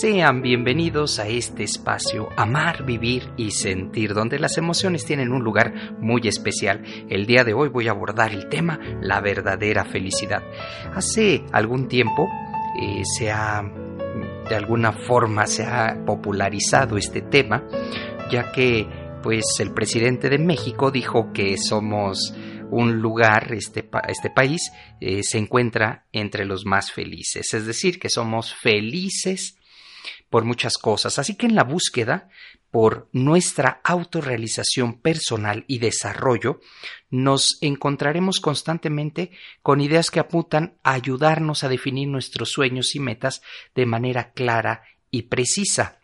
Sean bienvenidos a este espacio Amar, Vivir y Sentir, donde las emociones tienen un lugar muy especial. El día de hoy voy a abordar el tema la verdadera felicidad. Hace algún tiempo eh, se ha, de alguna forma, se ha popularizado este tema, ya que pues el presidente de México dijo que somos un lugar, este, este país, eh, se encuentra entre los más felices. Es decir, que somos felices por muchas cosas. Así que en la búsqueda por nuestra autorrealización personal y desarrollo, nos encontraremos constantemente con ideas que apuntan a ayudarnos a definir nuestros sueños y metas de manera clara y precisa.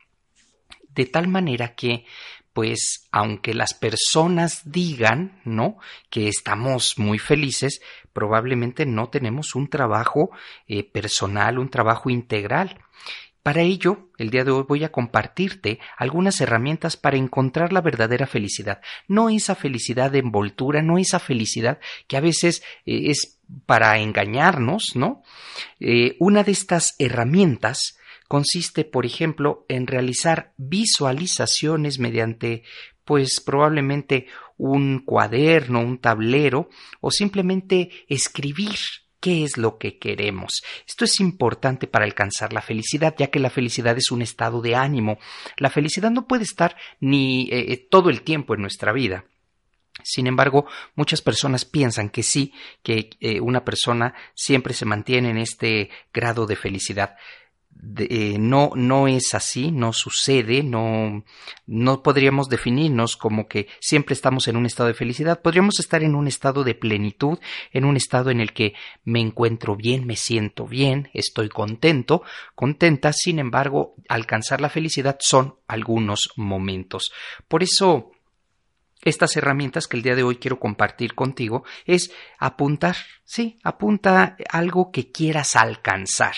De tal manera que pues aunque las personas digan, ¿no? que estamos muy felices, probablemente no tenemos un trabajo eh, personal, un trabajo integral. Para ello, el día de hoy voy a compartirte algunas herramientas para encontrar la verdadera felicidad. No esa felicidad de envoltura, no esa felicidad que a veces eh, es para engañarnos, ¿no? Eh, una de estas herramientas consiste, por ejemplo, en realizar visualizaciones mediante, pues probablemente un cuaderno, un tablero o simplemente escribir qué es lo que queremos. Esto es importante para alcanzar la felicidad, ya que la felicidad es un estado de ánimo. La felicidad no puede estar ni eh, eh, todo el tiempo en nuestra vida. Sin embargo, muchas personas piensan que sí, que eh, una persona siempre se mantiene en este grado de felicidad. Eh, no, no es así, no sucede, no, no podríamos definirnos como que siempre estamos en un estado de felicidad, podríamos estar en un estado de plenitud, en un estado en el que me encuentro bien, me siento bien, estoy contento, contenta, sin embargo, alcanzar la felicidad son algunos momentos. Por eso, estas herramientas que el día de hoy quiero compartir contigo es apuntar, sí, apunta algo que quieras alcanzar.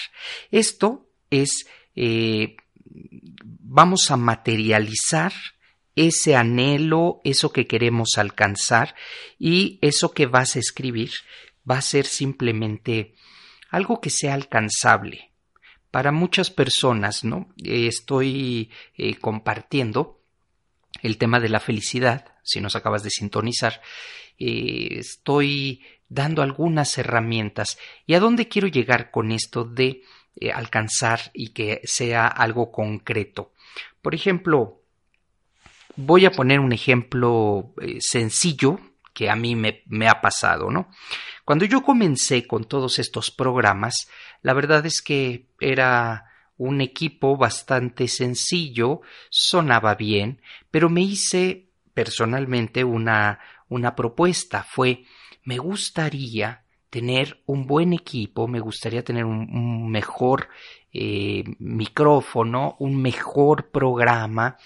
Esto es eh, vamos a materializar ese anhelo, eso que queremos alcanzar y eso que vas a escribir va a ser simplemente algo que sea alcanzable. Para muchas personas, ¿no? estoy eh, compartiendo el tema de la felicidad, si nos acabas de sintonizar, eh, estoy dando algunas herramientas. ¿Y a dónde quiero llegar con esto de eh, alcanzar y que sea algo concreto. Por ejemplo, voy a poner un ejemplo eh, sencillo que a mí me, me, ha pasado, ¿no? Cuando yo comencé con todos estos programas, la verdad es que era un equipo bastante sencillo, sonaba bien, pero me hice personalmente una, una propuesta, fue me gustaría tener un buen equipo, me gustaría tener un, mejor eh, micrófono, un mejor programa,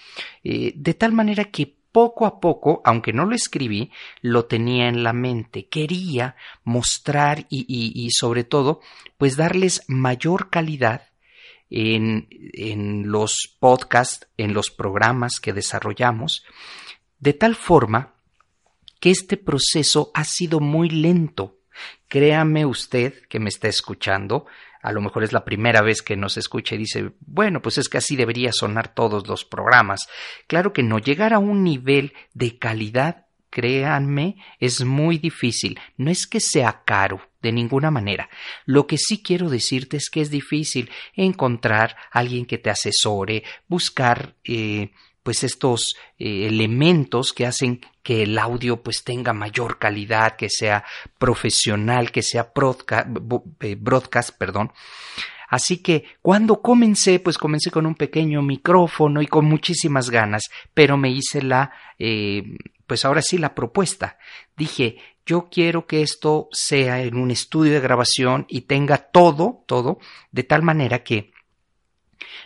eh, de tal manera que poco a poco, aunque no lo escribí, lo tenía en la mente. Quería mostrar y, y, sobre todo, pues darles mayor calidad en, en los podcasts, en los programas que desarrollamos, de tal forma que este proceso ha sido muy lento Créame usted que me está escuchando, a lo mejor es la primera vez que nos escucha y dice, bueno, pues es que así debería sonar todos los programas. Claro que no, llegar a un nivel de calidad, créanme, es muy difícil. No es que sea caro, de ninguna manera. Lo que sí quiero decirte es que es difícil encontrar a alguien que te asesore, buscar eh, pues estos eh, elementos que hacen que el audio pues tenga mayor calidad, que sea profesional, que sea eh, broadcast, perdón. Así que cuando comencé, pues comencé con un pequeño micrófono y con muchísimas ganas, pero me hice la, eh, pues ahora sí la propuesta. Dije, yo quiero que esto sea en un estudio de grabación y tenga todo, todo, de tal manera que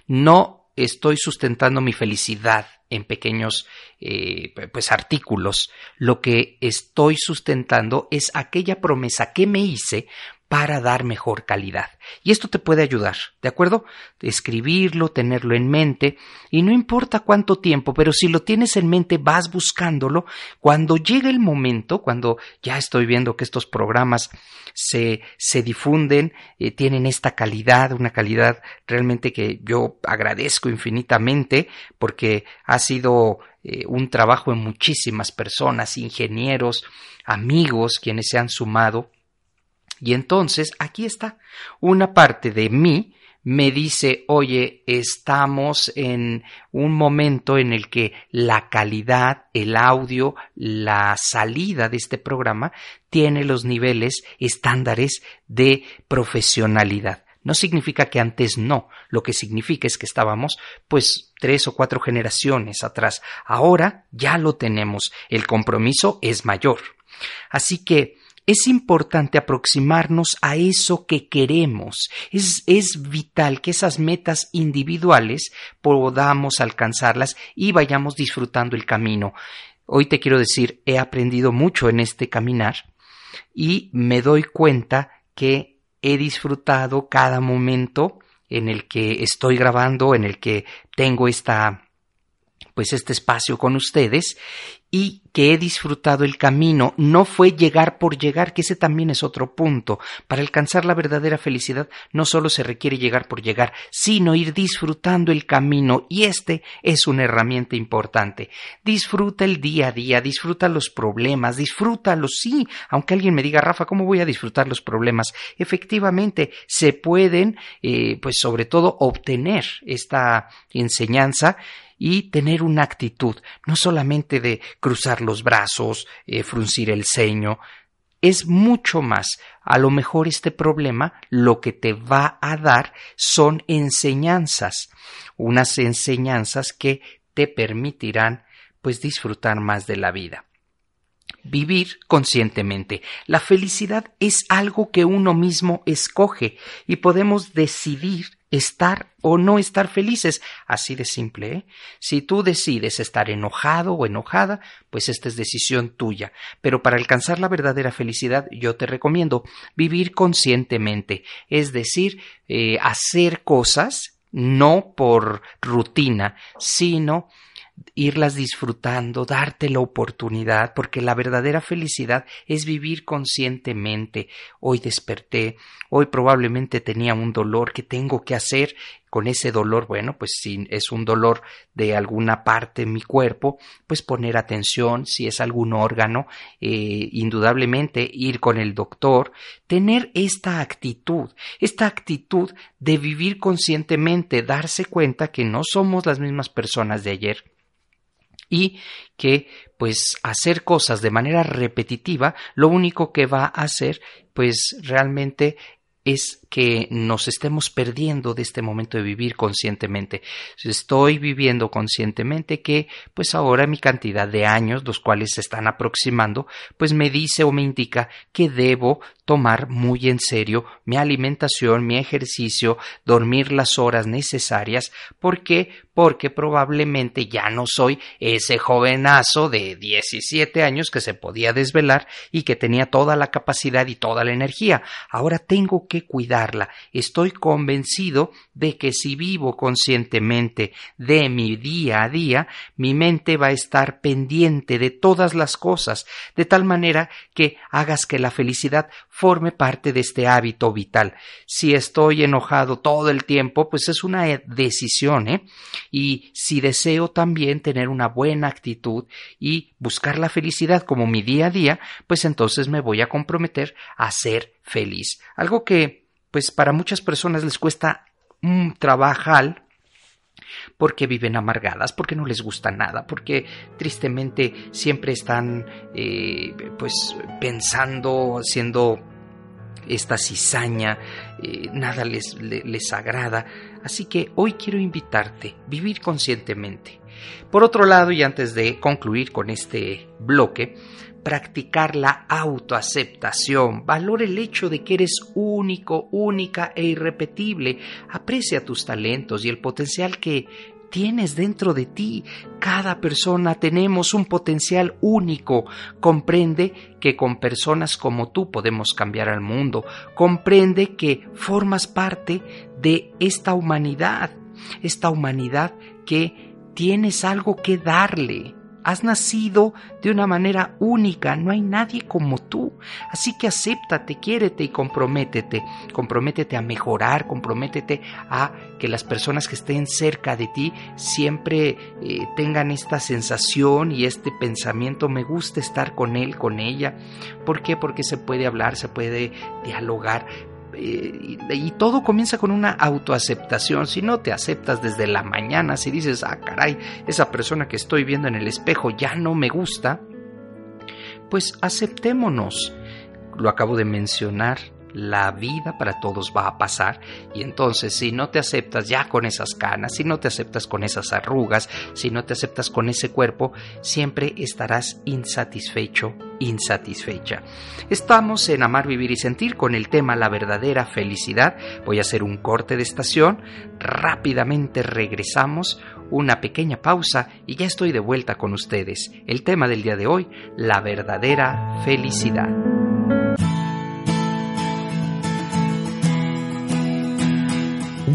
no estoy sustentando mi felicidad en pequeños eh, pues artículos, lo que estoy sustentando es aquella promesa que me hice para dar mejor calidad. Y esto te puede ayudar, ¿de acuerdo? Escribirlo, tenerlo en mente, y no importa cuánto tiempo, pero si lo tienes en mente, vas buscándolo. Cuando llega el momento, cuando ya estoy viendo que estos programas se, se difunden, eh, tienen esta calidad, una calidad realmente que yo agradezco infinitamente, porque ha sido eh, un trabajo de muchísimas personas, ingenieros, amigos, quienes se han sumado y entonces aquí está, una parte de mí me dice, oye, estamos en un momento en el que la calidad, el audio, la salida de este programa tiene los niveles estándares de profesionalidad. No significa que antes no, lo que significa es que estábamos pues tres o cuatro generaciones atrás. Ahora ya lo tenemos, el compromiso es mayor. Así que es importante aproximarnos a eso que queremos. Es, es, vital que esas metas individuales podamos alcanzarlas y vayamos disfrutando el camino. Hoy te quiero decir, he aprendido mucho en este caminar y me doy cuenta que he disfrutado cada momento en el que estoy grabando, en el que tengo esta pues este espacio con ustedes y que he disfrutado el camino. No fue llegar por llegar, que ese también es otro punto. Para alcanzar la verdadera felicidad no solo se requiere llegar por llegar, sino ir disfrutando el camino y este es una herramienta importante. Disfruta el día a día, disfruta los problemas, disfrútalos, sí, aunque alguien me diga, Rafa, ¿cómo voy a disfrutar los problemas? Efectivamente, se pueden, eh, pues sobre todo, obtener esta enseñanza y tener una actitud, no solamente de cruzar los brazos, eh, fruncir el ceño, es mucho más. A lo mejor este problema lo que te va a dar son enseñanzas, unas enseñanzas que te permitirán pues disfrutar más de la vida. Vivir conscientemente. La felicidad es algo que uno mismo escoge y podemos decidir estar o no estar felices. Así de simple, ¿eh? Si tú decides estar enojado o enojada, pues esta es decisión tuya. Pero para alcanzar la verdadera felicidad, yo te recomiendo vivir conscientemente, es decir, eh, hacer cosas no por rutina, sino irlas disfrutando, darte la oportunidad, porque la verdadera felicidad es vivir conscientemente. Hoy desperté, hoy probablemente tenía un dolor que tengo que hacer con ese dolor, bueno, pues si es un dolor de alguna parte de mi cuerpo, pues poner atención, si es algún órgano, eh, indudablemente ir con el doctor, tener esta actitud, esta actitud de vivir conscientemente, darse cuenta que no somos las mismas personas de ayer, y que pues hacer cosas de manera repetitiva lo único que va a hacer pues realmente es que nos estemos perdiendo de este momento de vivir conscientemente. Estoy viviendo conscientemente que, pues ahora mi cantidad de años, los cuales se están aproximando, pues me dice o me indica que debo tomar muy en serio mi alimentación, mi ejercicio, dormir las horas necesarias. ¿Por qué? Porque probablemente ya no soy ese jovenazo de 17 años que se podía desvelar y que tenía toda la capacidad y toda la energía. Ahora tengo que Estoy convencido de que si vivo conscientemente de mi día a día, mi mente va a estar pendiente de todas las cosas, de tal manera que hagas que la felicidad forme parte de este hábito vital. Si estoy enojado todo el tiempo, pues es una decisión, ¿eh? Y si deseo también tener una buena actitud y buscar la felicidad como mi día a día, pues entonces me voy a comprometer a ser feliz. Algo que, pues para muchas personas les cuesta un trabajar porque viven amargadas, porque no les gusta nada, porque tristemente siempre están eh, pues pensando, haciendo esta cizaña, eh, nada les, les agrada. Así que hoy quiero invitarte a vivir conscientemente. Por otro lado, y antes de concluir con este bloque, practicar la autoaceptación, valora el hecho de que eres único, única e irrepetible, aprecia tus talentos y el potencial que tienes dentro de ti. Cada persona tenemos un potencial único. Comprende que con personas como tú podemos cambiar al mundo. Comprende que formas parte de esta humanidad. Esta humanidad que tienes algo que darle Has nacido de una manera única, no hay nadie como tú. Así que acéptate, quiérete y comprométete. Comprométete a mejorar, comprométete a que las personas que estén cerca de ti siempre eh, tengan esta sensación y este pensamiento, me gusta estar con él, con ella. ¿Por qué? Porque se puede hablar, se puede dialogar, eh, y, todo comienza con una autoaceptación. Si no te aceptas desde la mañana, si dices, ah, caray, esa persona que estoy viendo en el espejo ya no me gusta, pues aceptémonos. Lo acabo de mencionar, la vida para todos va a pasar y entonces si no te aceptas ya con esas canas, si no te aceptas con esas arrugas, si no te aceptas con ese cuerpo, siempre estarás insatisfecho, insatisfecha. Estamos en Amar, Vivir y Sentir con el tema La verdadera felicidad. Voy a hacer un corte de estación, rápidamente regresamos, una pequeña pausa y ya estoy de vuelta con ustedes. El tema del día de hoy, la verdadera felicidad.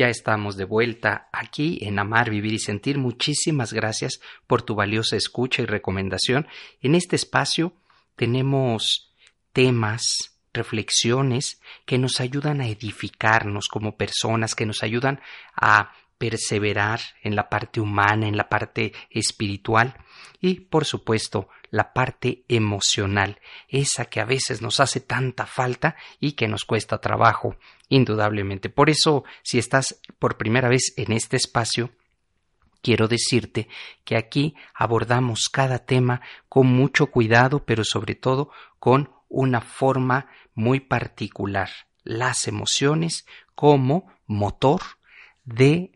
Ya estamos de vuelta aquí en Amar, Vivir y Sentir. Muchísimas gracias por tu valiosa escucha y recomendación. En este espacio tenemos temas, reflexiones que nos ayudan a edificarnos como personas, que nos ayudan a perseverar en la parte humana, en la parte espiritual y, por supuesto, la parte emocional, esa que a veces nos hace tanta falta y que nos cuesta trabajo, indudablemente. Por eso, si estás por primera vez en este espacio, quiero decirte que aquí abordamos cada tema con mucho cuidado, pero sobre todo con una forma muy particular, las emociones como motor de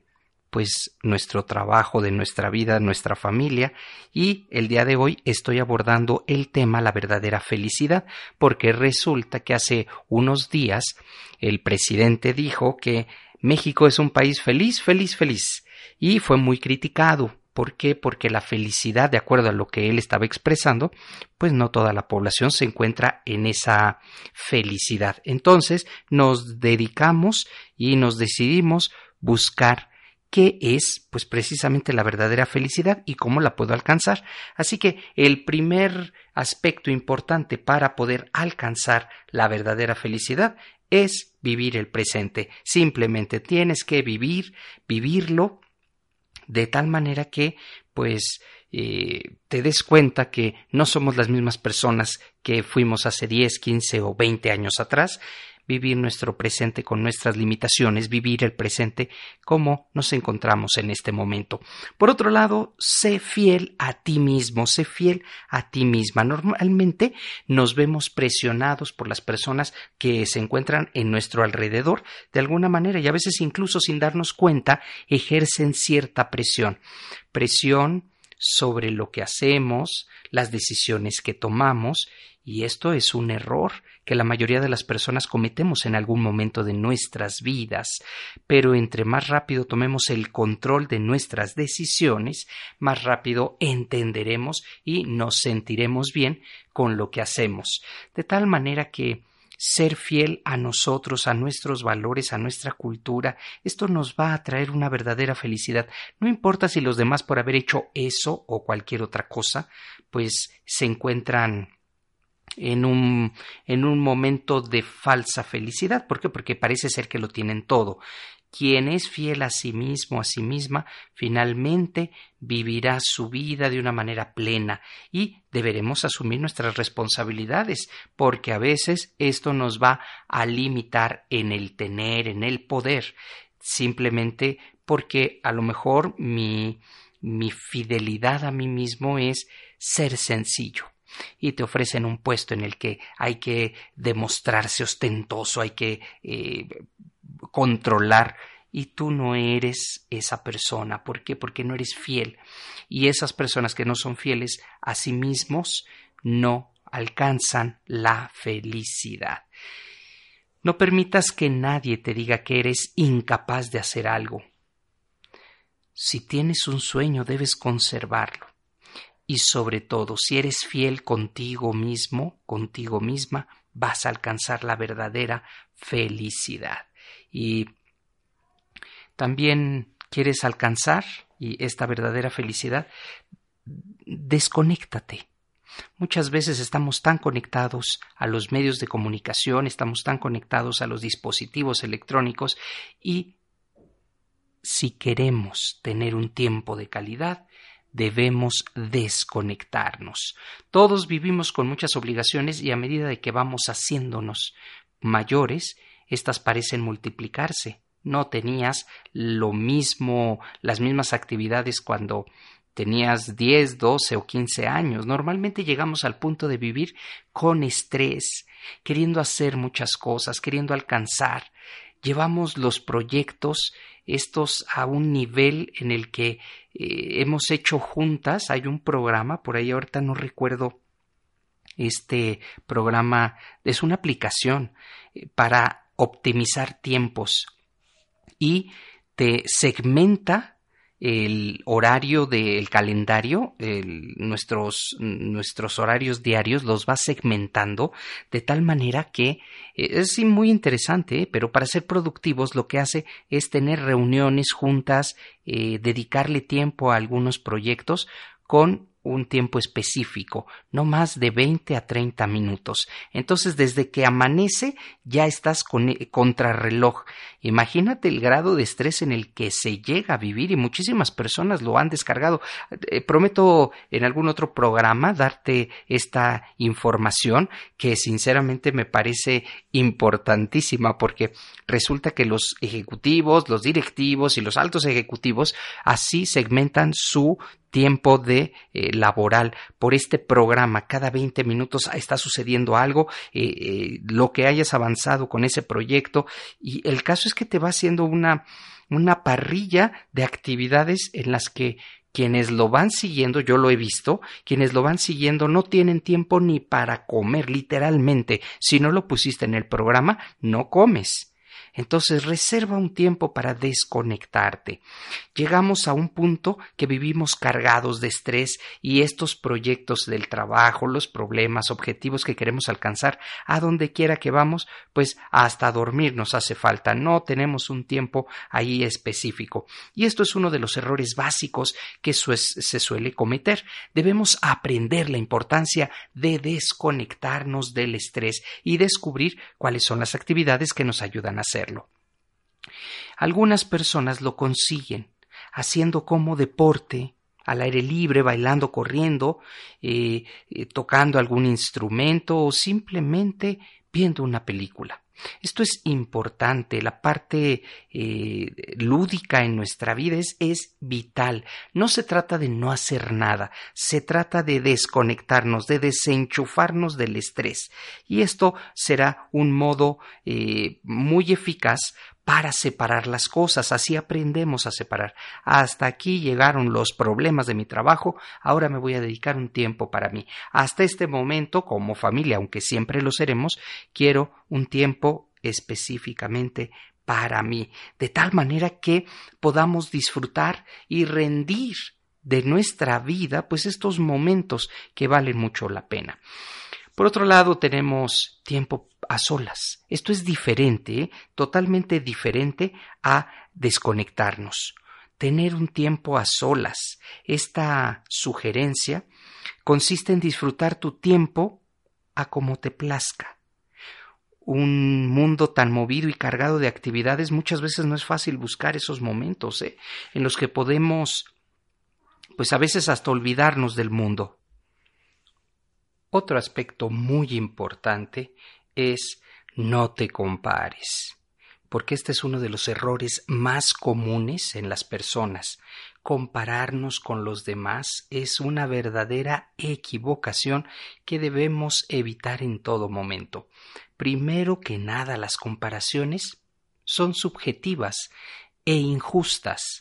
pues nuestro trabajo, de nuestra vida, nuestra familia y el día de hoy estoy abordando el tema la verdadera felicidad porque resulta que hace unos días el presidente dijo que México es un país feliz, feliz, feliz y fue muy criticado. ¿Por qué? Porque la felicidad, de acuerdo a lo que él estaba expresando, pues no toda la población se encuentra en esa felicidad. Entonces nos dedicamos y nos decidimos buscar qué es pues precisamente la verdadera felicidad y cómo la puedo alcanzar. Así que el primer aspecto importante para poder alcanzar la verdadera felicidad es vivir el presente. Simplemente tienes que vivir, vivirlo de tal manera que pues eh, te des cuenta que no somos las mismas personas que fuimos hace 10, 15 o 20 años atrás vivir nuestro presente con nuestras limitaciones, vivir el presente como nos encontramos en este momento. Por otro lado, sé fiel a ti mismo, sé fiel a ti misma. Normalmente nos vemos presionados por las personas que se encuentran en nuestro alrededor de alguna manera y a veces incluso sin darnos cuenta ejercen cierta presión. Presión sobre lo que hacemos, las decisiones que tomamos, y esto es un error que la mayoría de las personas cometemos en algún momento de nuestras vidas, pero entre más rápido tomemos el control de nuestras decisiones, más rápido entenderemos y nos sentiremos bien con lo que hacemos, de tal manera que ser fiel a nosotros, a nuestros valores, a nuestra cultura, esto nos va a traer una verdadera felicidad. No importa si los demás por haber hecho eso o cualquier otra cosa, pues se encuentran en un, en un momento de falsa felicidad. ¿Por qué? Porque parece ser que lo tienen todo. Quien es fiel a sí mismo, a sí misma, finalmente vivirá su vida de una manera plena y deberemos asumir nuestras responsabilidades, porque a veces esto nos va a limitar en el tener, en el poder simplemente porque a lo mejor mi, mi fidelidad a mí mismo es ser sencillo y te ofrecen un puesto en el que hay que demostrarse ostentoso, hay que eh, controlar y tú no eres esa persona. ¿Por qué? Porque no eres fiel. Y esas personas que no son fieles a sí mismos no alcanzan la felicidad. No permitas que nadie te diga que eres incapaz de hacer algo. Si tienes un sueño debes conservarlo. Y sobre todo, si eres fiel contigo mismo, contigo misma, vas a alcanzar la verdadera felicidad. Y también quieres alcanzar y esta verdadera felicidad, desconéctate. Muchas veces estamos tan conectados a los medios de comunicación, estamos tan conectados a los dispositivos electrónicos y si queremos tener un tiempo de calidad, debemos desconectarnos. Todos vivimos con muchas obligaciones y a medida de que vamos haciéndonos mayores, éstas parecen multiplicarse. No tenías lo mismo, las mismas actividades cuando tenías 10, 12 o 15 años. Normalmente llegamos al punto de vivir con estrés, queriendo hacer muchas cosas, queriendo alcanzar. Llevamos los proyectos estos a un nivel en el que eh, hemos hecho juntas. Hay un programa, por ahí ahorita no recuerdo este programa, es una aplicación eh, para optimizar tiempos y te segmenta el horario del calendario, nuestros, nuestros horarios diarios los va segmentando de tal manera que eh, es muy interesante, ¿eh? pero para ser productivos lo que hace es tener reuniones juntas, eh, dedicarle tiempo a algunos proyectos con un tiempo específico, no más de 20 a 30 minutos. Entonces, desde que amanece, ya estás con, eh, contrarreloj. Imagínate el grado de estrés en el que se llega a vivir y muchísimas personas lo han descargado. Eh, prometo en algún otro programa darte esta información que sinceramente me parece importantísima porque resulta que los ejecutivos, los directivos y los altos ejecutivos así segmentan su tiempo de eh, laboral por este programa. Cada 20 minutos está sucediendo algo, eh, eh, lo que hayas avanzado con ese proyecto y el caso es que te va haciendo una, una parrilla de actividades en las que quienes lo van siguiendo, yo lo he visto, quienes lo van siguiendo no tienen tiempo ni para comer, literalmente. Si no lo pusiste en el programa, no comes. Entonces reserva un tiempo para desconectarte. Llegamos a un punto que vivimos cargados de estrés y estos proyectos del trabajo, los problemas, objetivos que queremos alcanzar, a donde quiera que vamos, pues hasta dormir nos hace falta. No tenemos un tiempo ahí específico. Y esto es uno de los errores básicos que se suele cometer. Debemos aprender la importancia de desconectarnos del estrés y descubrir cuáles son las actividades que nos ayudan a hacer algunas personas lo consiguen haciendo como deporte, al aire libre, bailando, corriendo, eh, eh, tocando algún instrumento o simplemente viendo una película. Esto es importante, la parte eh, lúdica en nuestra vida es, vital. No se trata de no hacer nada, se trata de desconectarnos, de desenchufarnos del estrés. Y esto será un modo eh, muy eficaz para separar las cosas, así aprendemos a separar. Hasta aquí llegaron los problemas de mi trabajo, ahora me voy a dedicar un tiempo para mí. Hasta este momento, como familia, aunque siempre lo seremos, quiero un tiempo específicamente para mí, de tal manera que podamos disfrutar y rendir de nuestra vida, pues estos momentos que valen mucho la pena. Por otro lado, tenemos tiempo a solas. Esto es diferente, ¿eh? totalmente diferente a desconectarnos. Tener un tiempo a solas. Esta sugerencia consiste en disfrutar tu tiempo a como te plazca. Un mundo tan movido y cargado de actividades, muchas veces no es fácil buscar esos momentos ¿eh? en los que podemos, pues a veces hasta olvidarnos del mundo. Otro aspecto muy importante es no te compares. porque este es uno de los errores más comunes en las personas. Compararnos con los demás es una verdadera equivocación que debemos evitar en todo momento. Primero que nada, las comparaciones son subjetivas e injustas,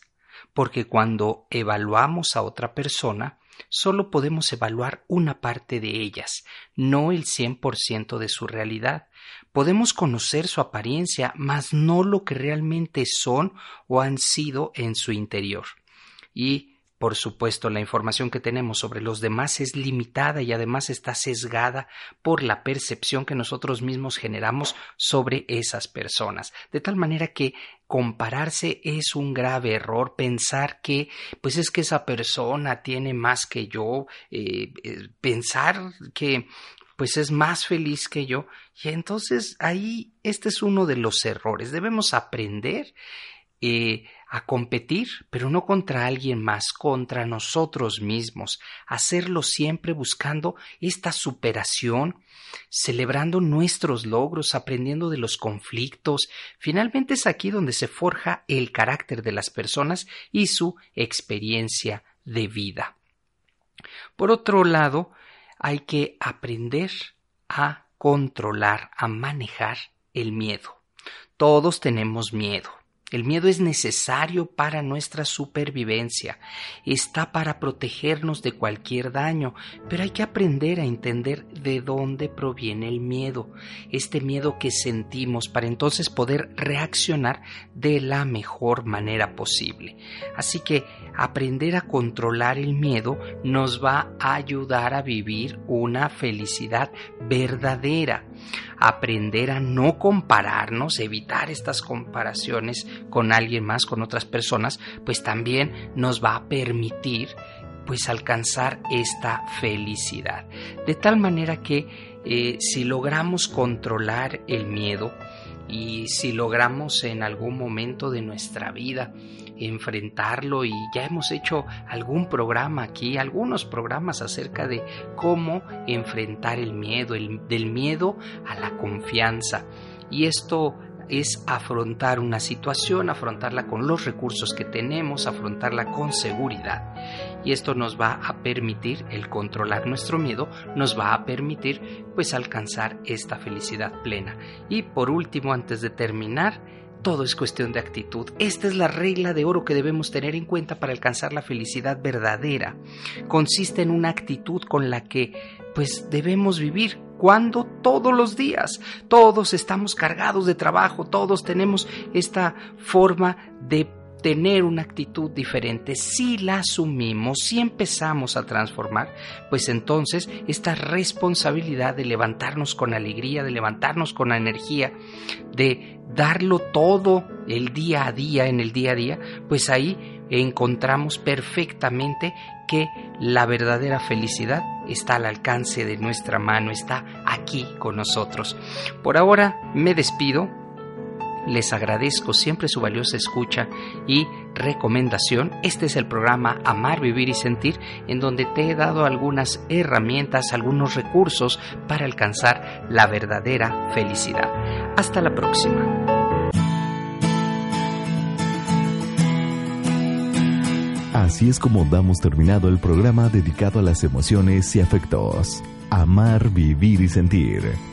porque cuando evaluamos a otra persona, solo podemos evaluar una parte de ellas, no el cien por ciento de su realidad. Podemos conocer su apariencia, mas no lo que realmente son o han sido en su interior. Y por supuesto, la información que tenemos sobre los demás es limitada y además está sesgada por la percepción que nosotros mismos generamos sobre esas personas. De tal manera que compararse es un grave error, pensar que pues es que esa persona tiene más que yo, eh, eh, pensar que pues es más feliz que yo. Y entonces ahí este es uno de los errores. Debemos aprender eh, a competir, pero no contra alguien más, contra nosotros mismos, hacerlo siempre buscando esta superación, celebrando nuestros logros, aprendiendo de los conflictos. Finalmente es aquí donde se forja el carácter de las personas y su experiencia de vida. Por otro lado, hay que aprender a controlar, a manejar el miedo. Todos tenemos miedo. El miedo es necesario para nuestra supervivencia, está para protegernos de cualquier daño, pero hay que aprender a entender de dónde proviene el miedo, este miedo que sentimos para entonces poder reaccionar de la mejor manera posible. Así que aprender a controlar el miedo nos va a ayudar a vivir una felicidad verdadera aprender a no compararnos, evitar estas comparaciones con alguien más, con otras personas, pues también nos va a permitir pues alcanzar esta felicidad. De tal manera que eh, si logramos controlar el miedo y si logramos en algún momento de nuestra vida enfrentarlo y ya hemos hecho algún programa aquí, algunos programas acerca de cómo enfrentar el miedo, el, del miedo a la confianza. Y esto es afrontar una situación, afrontarla con los recursos que tenemos, afrontarla con seguridad. Y esto nos va a permitir, el controlar nuestro miedo, nos va a permitir pues alcanzar esta felicidad plena. Y por último, antes de terminar, todo es cuestión de actitud. Esta es la regla de oro que debemos tener en cuenta para alcanzar la felicidad verdadera. Consiste en una actitud con la que pues debemos vivir cuando todos los días todos estamos cargados de trabajo, todos tenemos esta forma de tener una actitud diferente, si la asumimos, si empezamos a transformar, pues entonces esta responsabilidad de levantarnos con alegría, de levantarnos con energía, de darlo todo el día a día, en el día a día, pues ahí encontramos perfectamente que la verdadera felicidad está al alcance de nuestra mano, está aquí con nosotros. Por ahora me despido, les agradezco siempre su valiosa escucha y recomendación. Este es el programa Amar, Vivir y Sentir, en donde te he dado algunas herramientas, algunos recursos para alcanzar la verdadera felicidad. Hasta la próxima. Así es como damos terminado el programa dedicado a las emociones y afectos. Amar, vivir y sentir